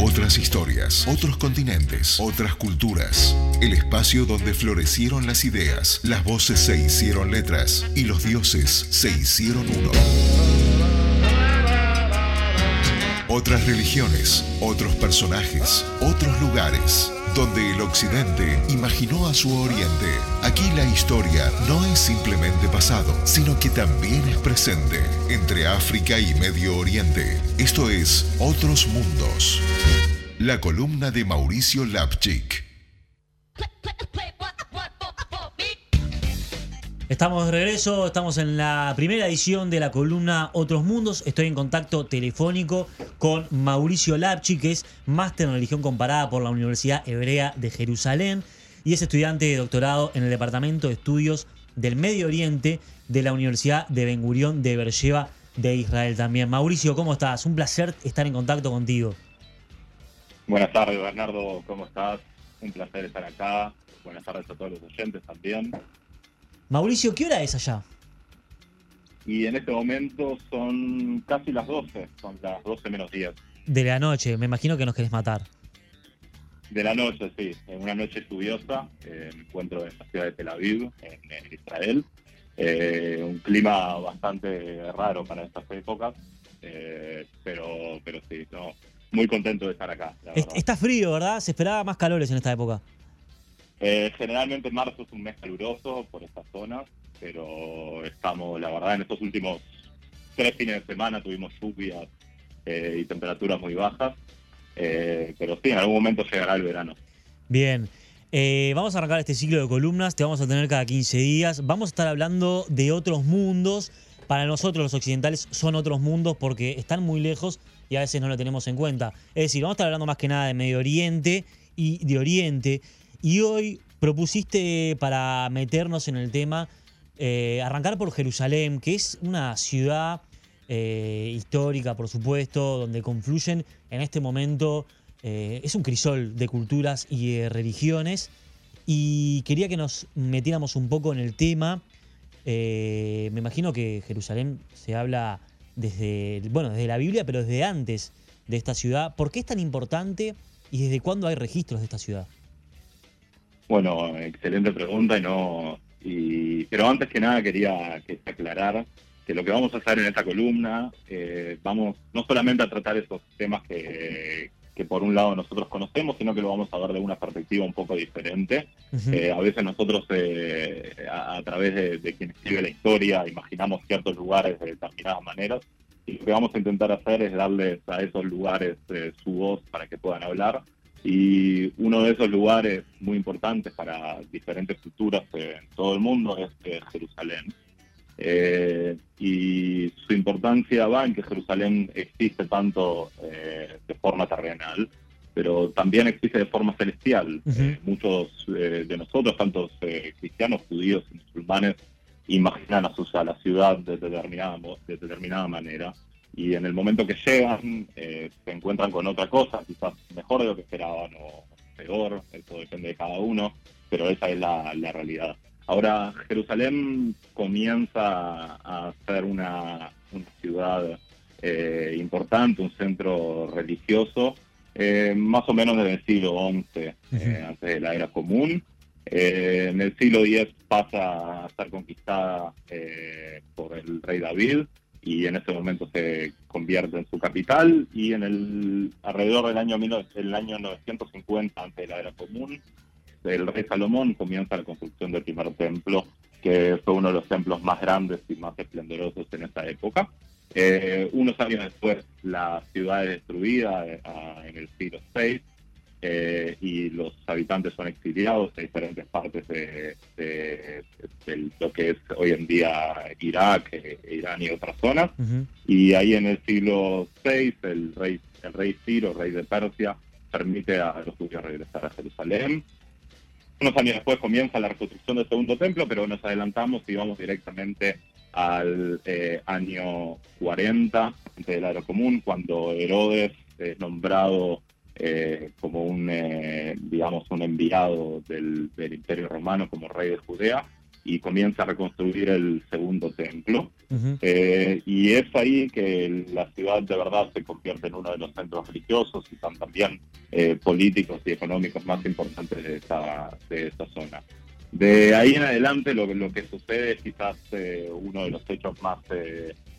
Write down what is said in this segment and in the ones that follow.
Otras historias, otros continentes, otras culturas. El espacio donde florecieron las ideas, las voces se hicieron letras y los dioses se hicieron uno. Otras religiones, otros personajes, otros lugares, donde el occidente imaginó a su oriente. Aquí la historia no es simplemente pasado, sino que también es presente entre África y Medio Oriente. Esto es Otros Mundos. La columna de Mauricio Lapchik. Estamos de regreso, estamos en la primera edición de la columna Otros Mundos. Estoy en contacto telefónico con Mauricio Lapchi, que es máster en religión comparada por la Universidad Hebrea de Jerusalén y es estudiante de doctorado en el Departamento de Estudios del Medio Oriente de la Universidad de Ben Gurión de Beersheba de Israel también. Mauricio, ¿cómo estás? Un placer estar en contacto contigo. Buenas tardes, Bernardo, ¿cómo estás? Un placer estar acá. Buenas tardes a todos los oyentes también. Mauricio, ¿qué hora es allá? Y en este momento son casi las 12, son las 12 menos 10. De la noche, me imagino que nos querés matar. De la noche, sí. En una noche lluviosa, eh, me encuentro en la ciudad de Tel Aviv, en, Israel. Eh, un clima bastante raro para estas épocas, eh, pero, pero sí, no, muy contento de estar acá. Está frío, ¿verdad? Se esperaba más calores en esta época. Eh, generalmente marzo es un mes caluroso por estas zonas, pero estamos, la verdad, en estos últimos tres fines de semana tuvimos lluvias eh, y temperaturas muy bajas, eh, pero sí, en algún momento llegará el verano. Bien. vamos a arrancar este ciclo de columnas, te vamos a tener cada 15 días. Vamos a estar hablando de otros mundos. Para nosotros los occidentales son otros mundos porque están muy lejos y a veces no lo tenemos en cuenta. Es decir, vamos a estar hablando más que nada de Medio Oriente y de Oriente. Y hoy propusiste para meternos en el tema, eh, arrancar por Jerusalén, que es una ciudad eh, histórica, por supuesto, donde confluyen en este momento, eh, es un crisol de culturas y de religiones. Y quería que nos metiéramos un poco en el tema. me imagino que Jerusalén se habla desde, bueno, desde la Biblia, pero desde antes de esta ciudad. ¿Por qué es tan importante y desde cuándo hay registros de esta ciudad? Bueno, excelente pregunta y no, y, pero antes que nada quería que aclarar que lo que vamos a hacer en esta columna, eh, vamos no solamente a tratar esos temas que, que por un lado nosotros conocemos, sino que lo vamos a ver de una perspectiva un poco diferente. Eh, a veces nosotros, eh, a, través de, de, quien escribe la historia, imaginamos ciertos lugares de determinadas maneras, y lo que vamos a intentar hacer es darles a esos lugares su voz para que puedan hablar y uno de esos lugares muy importantes para diferentes culturas en todo el mundo es Jerusalén. Eh, y su importancia va en que Jerusalén existe tanto eh, de forma terrenal, pero también existe de forma celestial. muchos de nosotros, tantos cristianos, judíos y musulmanes, imaginan a, su, a la ciudad de determinada, de determinada manera y en el momento que llegan eh, se encuentran con otra cosa, quizás mejor de lo que esperaban o peor, eso depende de cada uno, pero esa es la, realidad. Ahora, Jerusalén comienza a ser una, ciudad eh, importante, un centro religioso, eh, más o menos desde el siglo XI, antes de la era común. en el siglo X pasa a ser conquistada por el rey David, y en ese momento se convierte en su capital y en el alrededor del año, el año 950 antes de la era común el rey Salomón comienza la construcción del primer templo que fue uno de los templos más grandes y más esplendorosos en esa época. Eh, unos años después la ciudad es destruida eh, en el siglo VI eh, y los habitantes son exiliados a diferentes partes de, lo que es hoy en día Irak, eh, Irán y otras zonas. Y ahí en el siglo VI el rey, el rey Ciro, rey de Persia, permite a los judíos regresar a Jerusalén. Unos años después comienza la reconstrucción del segundo templo, pero nos adelantamos y vamos directamente al eh, año 40 de la era común, cuando Herodes es nombrado eh, como un, eh, digamos, un enviado del, Imperio Romano como rey de Judea y comienza a reconstruir el segundo templo. Eh, y es ahí que la ciudad de verdad se convierte en uno de los centros religiosos y también eh, políticos y económicos más importantes de esta, de esta zona. De ahí en adelante lo, lo que sucede es quizás eh, uno de los hechos más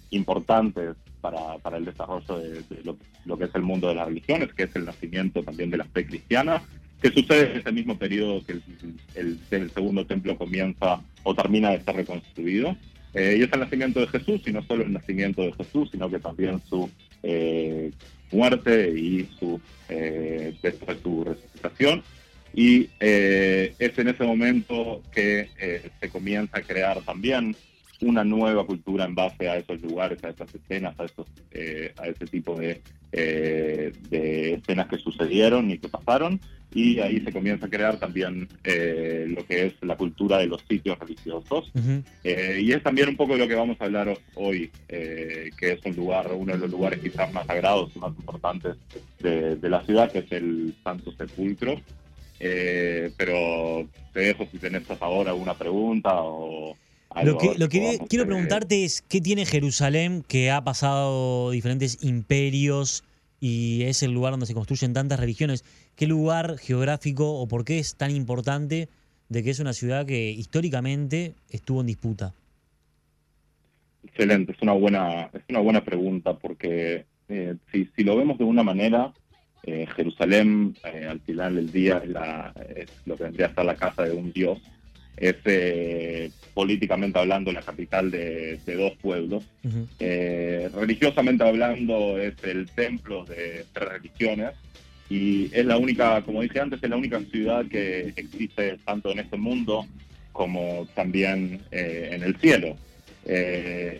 importantes para, para, el desarrollo de, lo, lo, que es el mundo de las religiones, que es el nacimiento también de la fe cristiana que sucede en ese mismo periodo que el, el, segundo templo comienza o termina de ser reconstruido. Eh, y es el nacimiento de Jesús, y no solo el nacimiento de Jesús, sino que también su eh, muerte y su, eh, su resucitación. Y eh, es en ese momento que se comienza a crear también una nueva cultura en base a esos lugares, a esas escenas, a, esos, eh, a ese tipo de, eh, de, escenas que sucedieron y que pasaron. Y ahí se comienza a crear también eh, lo que es la cultura de los sitios religiosos. y es también un poco de lo que vamos a hablar hoy, que es un lugar, uno de los lugares quizás más sagrados y más importantes de, de la ciudad, que es el Santo Sepulcro. pero te dejo si tenés ahora alguna pregunta o lo que, lo que quiero preguntarte es, ¿qué tiene Jerusalén que ha pasado diferentes imperios y es el lugar donde se construyen tantas religiones? ¿Qué lugar geográfico o por qué es tan importante de que es una ciudad que históricamente estuvo en disputa? Excelente, es una buena, es una buena pregunta porque eh, si, si, lo vemos de una manera, eh, Jerusalén eh, al final del día es, la, es lo que vendría a ser la casa de un dios es eh, políticamente hablando la capital de, dos pueblos. Eh, religiosamente hablando es el templo de tres religiones y es la única, como dije antes, es la única ciudad que existe tanto en este mundo como también eh, en el cielo.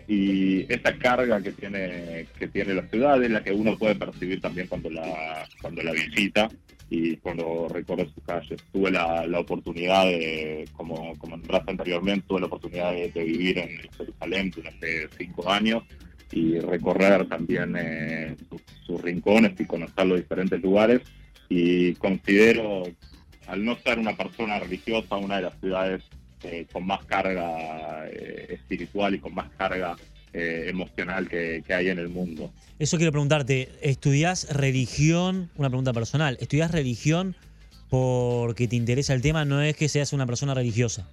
y esa carga que tiene que tiene la ciudad es la que uno puede percibir también cuando la cuando la visita y cuando recorre sus calles. Tuve la, la oportunidad de, como, como nombraste anteriormente, tuve la oportunidad de, vivir en Jerusalén durante cinco años y recorrer también eh, sus, rincones y conocer los diferentes lugares y considero, al no ser una persona religiosa, una de las ciudades eh, con más carga eh, espiritual y con más carga eh, emocional que, hay en el mundo. Eso quiero preguntarte, ¿estudias religión? Una pregunta personal, ¿estudias religión porque te interesa el tema? No es que seas una persona religiosa.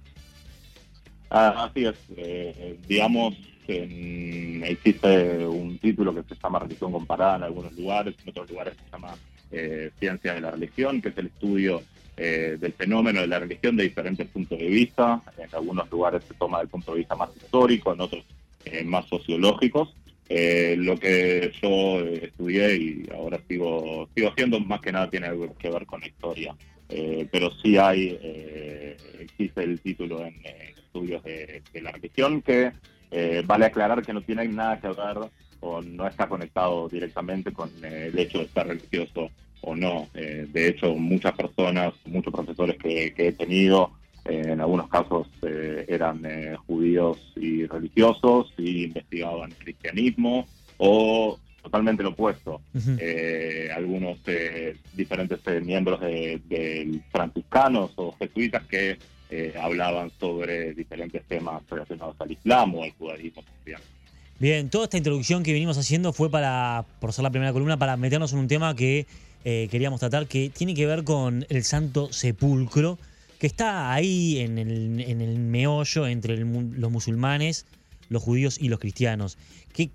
Ah, así es, eh, digamos, existe un título que se llama religión comparada en algunos lugares, en otros lugares se llama eh, ciencia de la religión, que es el estudio del fenómeno de la religión de diferentes puntos de vista. En algunos lugares se toma del punto de vista más histórico, en otros eh, más sociológicos. Eh, lo que yo estudié y ahora sigo, sigo haciendo más que nada tiene que ver con la historia. Eh, pero sí hay, existe el título en estudios de, la religión que vale aclarar que no tiene nada que ver o no está conectado directamente con el hecho de ser religioso o no. de hecho, muchas personas, muchos profesores que he tenido, en algunos casos eh, eran eh, judíos y religiosos y investigaban cristianismo o totalmente lo opuesto. Eh, algunos diferentes miembros de, franciscanos o jesuitas que hablaban sobre diferentes temas relacionados al Islam o al judaísmo cristiano. Bien, toda esta introducción que venimos haciendo fue para, por ser la primera columna, para meternos en un tema que queríamos tratar, que tiene que ver con el Santo Sepulcro que está ahí en el, en el meollo entre los musulmanes, los judíos y los cristianos. ¿Qué,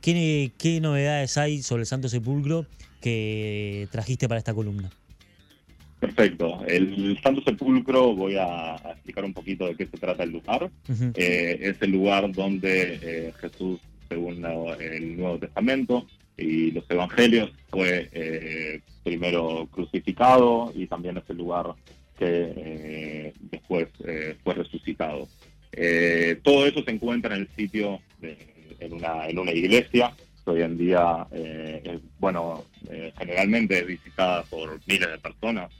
¿Qué, novedades hay sobre el Santo Sepulcro que trajiste para esta columna? Perfecto. El Santo Sepulcro, voy a, explicar un poquito de qué se trata el lugar. Eh, es el lugar donde eh, Jesús, según el Nuevo Testamento y los Evangelios, fue eh, primero crucificado y también es el lugar que eh, después eh, fue resucitado. Eh, todo eso se encuentra en el sitio, en, una, en una iglesia, que hoy en día, bueno, generalmente es visitada por miles de personas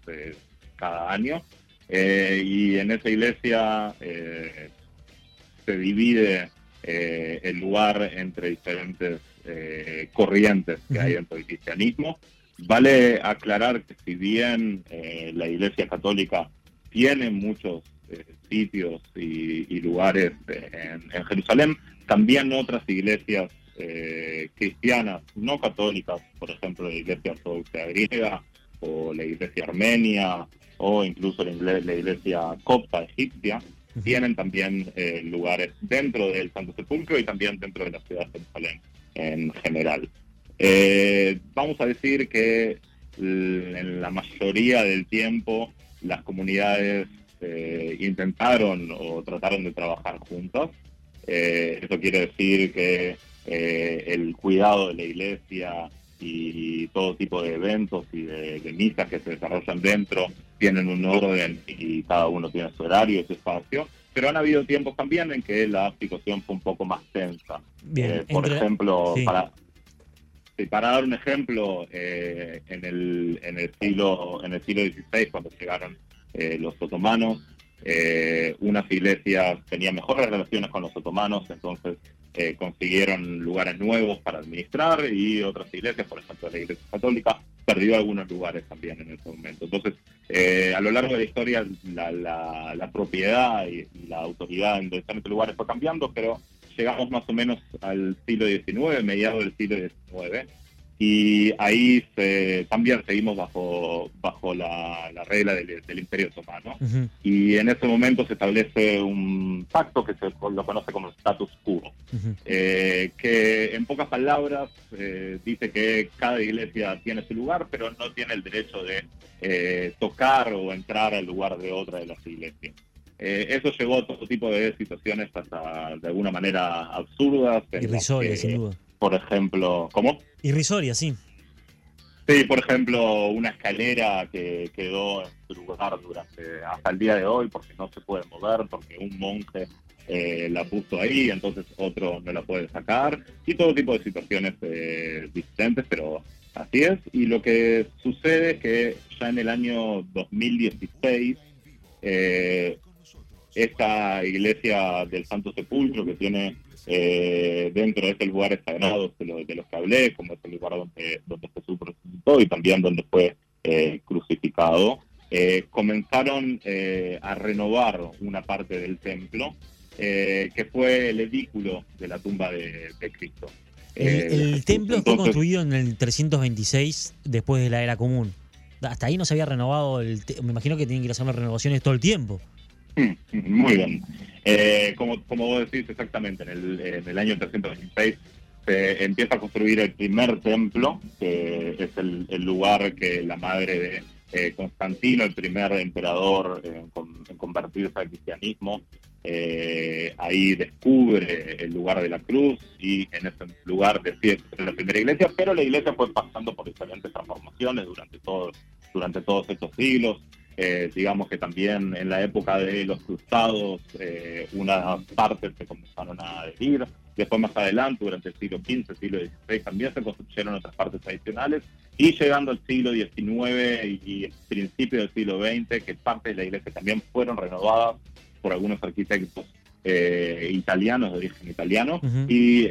cada año, y en esa iglesia se divide el lugar entre diferentes corrientes que hay dentro del cristianismo. Vale aclarar que si bien eh, la Iglesia Católica tiene muchos eh, sitios y, lugares en, Jerusalén, también otras iglesias eh, cristianas no católicas, por ejemplo la iglesia ortodoxa griega o la iglesia armenia o incluso la, iglesia copta egipcia, tienen también eh, lugares dentro del Santo Sepulcro y también dentro de la ciudad de Jerusalén en general. Eh, vamos a decir que en la mayoría del tiempo las comunidades eh, intentaron o trataron de trabajar juntas. eso quiere decir que el cuidado de la iglesia y todo tipo de eventos y de, de, misas que se desarrollan dentro tienen un orden y cada uno tiene su horario y su espacio. Pero han habido tiempos también en que la situación fue un poco más tensa. Eh, por ejemplo, para, para dar un ejemplo, eh, en, el, en, el siglo, en el siglo XVI, cuando llegaron eh, los otomanos, unas iglesias tenían mejores relaciones con los otomanos, entonces eh, consiguieron lugares nuevos para administrar y otras iglesias, por ejemplo la Iglesia Católica, perdió algunos lugares también en ese momento. Entonces, eh, a lo largo de la historia, la, propiedad y, la autoridad en diferentes lugares fue cambiando, pero llegamos más o menos al siglo XIX, mediados del siglo XIX, y ahí también seguimos bajo bajo la, regla del, Imperio Otomano. Y en ese momento se establece un pacto que se lo conoce como el status quo eh, que en pocas palabras eh, dice que cada iglesia tiene su lugar pero no tiene el derecho de eh, tocar o entrar al lugar de otra de las iglesias eso llevó a todo tipo de situaciones hasta de alguna manera absurdas irrisorias sin duda por ejemplo, ¿cómo? Irrisoria, sí. Sí, por ejemplo, una escalera que quedó en su lugar durante hasta el día de hoy porque no se puede mover, porque un monje eh, la puso ahí, entonces otro no la puede sacar, y todo tipo de situaciones eh, diferentes, pero así es. Y lo que sucede es que ya en el año 2016, eh, esta iglesia del Santo Sepulcro que tiene eh, dentro de estos lugares sagrados de, los que hablé, como es el lugar donde, donde Jesús resucitó y también donde fue eh, crucificado, eh, comenzaron a renovar una parte del templo, que fue el edículo de la tumba de, Cristo. El, templo fue construido en el 326 después de la era común. Hasta ahí no se había renovado, el me imagino que tienen que ir haciendo renovaciones todo el tiempo. Muy bien. Eh, como, como vos decís exactamente, en el, en el año 326 se empieza a construir el primer templo, que es el, lugar que la madre de eh, Constantino, el primer emperador en, convertirse al cristianismo, eh, ahí descubre el lugar de la cruz y en ese lugar decide ser la primera iglesia, pero la iglesia fue pasando por diferentes transformaciones durante, todo, durante todos estos siglos. Eh, digamos que también en la época de los cruzados eh, unas partes se comenzaron a adherir, después más adelante, durante el siglo XV, siglo XVI, también se construyeron otras partes adicionales, y llegando al siglo XIX y, el principio del siglo XX, que partes de la iglesia también fueron renovadas por algunos arquitectos eh, italianos, de origen italiano, y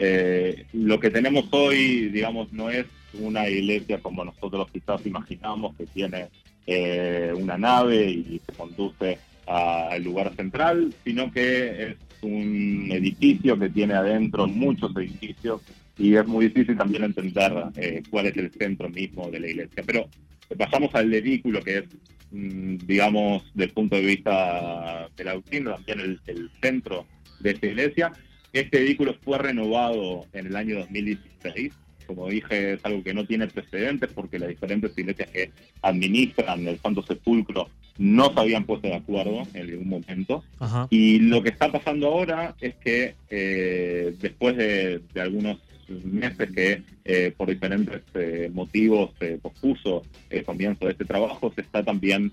lo que tenemos hoy, digamos, no es una iglesia como nosotros quizás imaginamos, que tiene eh, una nave y se conduce al lugar central, sino que es un edificio que tiene adentro muchos edificios y es muy difícil también entender eh, cuál es el centro mismo de la iglesia. Pero pasamos al vehículo que es, mm, digamos, del punto de vista de la doctrina, también el, el centro de esta iglesia. Este vehículo fue renovado en el año 2016 como dije, es algo que no tiene precedentes porque las diferentes iglesias que administran el Santo Sepulcro no se habían puesto de acuerdo en ningún momento. Y lo que está pasando ahora es que eh, después de, algunos meses que eh, por diferentes eh, motivos se pospuso el comienzo de este trabajo, se está también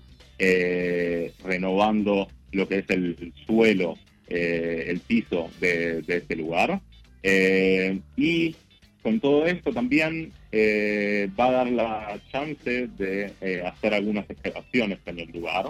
renovando lo que es el, suelo, el piso de, de este lugar. y con todo esto también eh, va a dar la chance de eh, hacer algunas excavaciones en el lugar,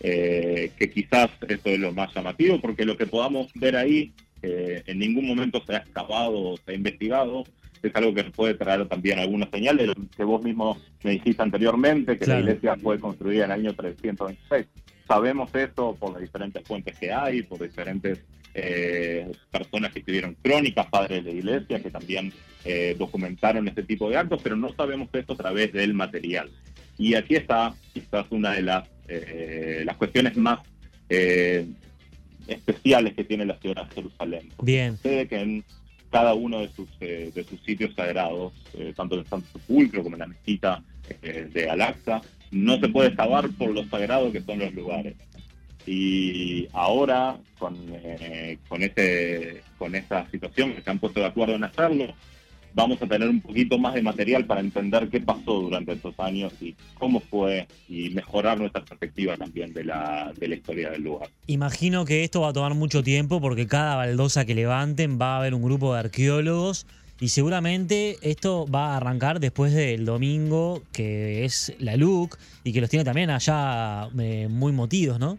eh, que quizás eso es lo más llamativo, porque lo que podamos ver ahí en ningún momento se ha excavado o se ha investigado, es algo que puede traer también algunas señales, que vos mismo me dijiste anteriormente, que la iglesia fue construida en el año 326. sabemos esto por las diferentes fuentes que hay, por diferentes eh, personas que escribieron crónicas, padres de la iglesia, que también eh, documentaron este tipo de actos, pero no sabemos esto a través del material. Y aquí está quizás una de las, eh, las cuestiones más especiales que tiene la ciudad de Jerusalén. Bien. Sucede que en cada uno de sus, de sus sitios sagrados, tanto en el Santo Sepulcro como en la mezquita de Al-Aqsa, no se puede excavar por lo sagrado que son los lugares. Y ahora, con, eh, con, ese, con esa situación que se han puesto de acuerdo en hacerlo, vamos a tener un poquito más de material para entender qué pasó durante estos años y cómo fue y mejorar nuestra perspectiva también de la, de la historia del lugar. Imagino que esto va a tomar mucho tiempo porque cada baldosa que levanten va a haber un grupo de arqueólogos y seguramente esto va a arrancar después del domingo, que es la LUC, y que los tiene también allá eh, muy motidos, ¿no?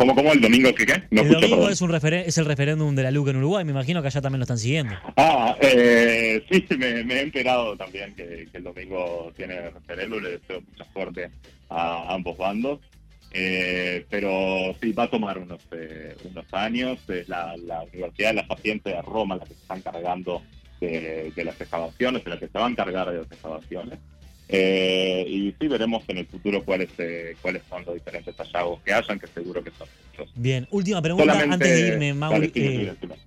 ¿Cómo, cómo el domingo que qué? el domingo es, un es el referéndum de la LUC en Uruguay, me imagino que allá también lo están siguiendo. Ah, eh, sí, me, he enterado también que, el domingo tiene referéndum, le deseo mucha suerte a ambos bandos. Eh, pero sí, va a tomar unos, eh, unos años. Es la, Universidad de la Paciente de Roma la que se está encargando de, las excavaciones, de la que se va a encargar de las excavaciones. Eh, y sí, veremos en el futuro cuáles cuáles son los diferentes hallazgos que hayan, que seguro que son muchos. Bien, última pregunta antes de irme, Mauri.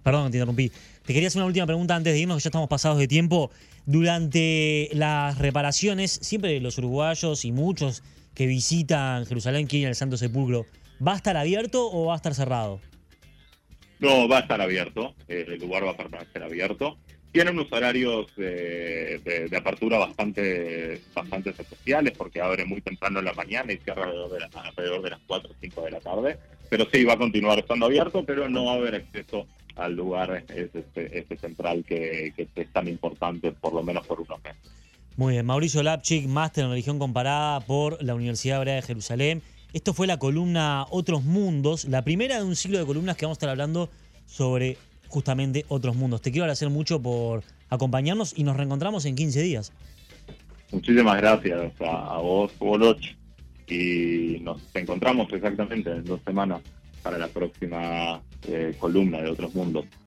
perdón, te interrumpí. Te quería hacer una última pregunta antes de irnos, que ya estamos pasados de tiempo. Durante las reparaciones, siempre los uruguayos y muchos que visitan Jerusalén quieren el Santo Sepulcro, ¿va a estar abierto o va a estar cerrado? No, va a estar abierto, eh, el lugar va a permanecer abierto. Tiene unos horarios de, apertura bastante, bastante especiales porque abre muy temprano en la mañana y cierra alrededor de, las 4 o 5 de la tarde. Pero sí, va a continuar estando abierto, pero no va a haber acceso al lugar este, este central que, que es tan importante, por lo menos por unos meses. Muy bien, Mauricio Lapchik, máster en religión comparada por la Universidad Hebrea de Jerusalén. Esto fue la columna Otros Mundos, la primera de un ciclo de columnas que vamos a estar hablando sobre justamente otros mundos. Te quiero agradecer mucho por acompañarnos y nos reencontramos en 15 días. Muchísimas gracias a, vos, Boloch, y nos encontramos exactamente en dos semanas para la próxima eh, columna de Otros Mundos.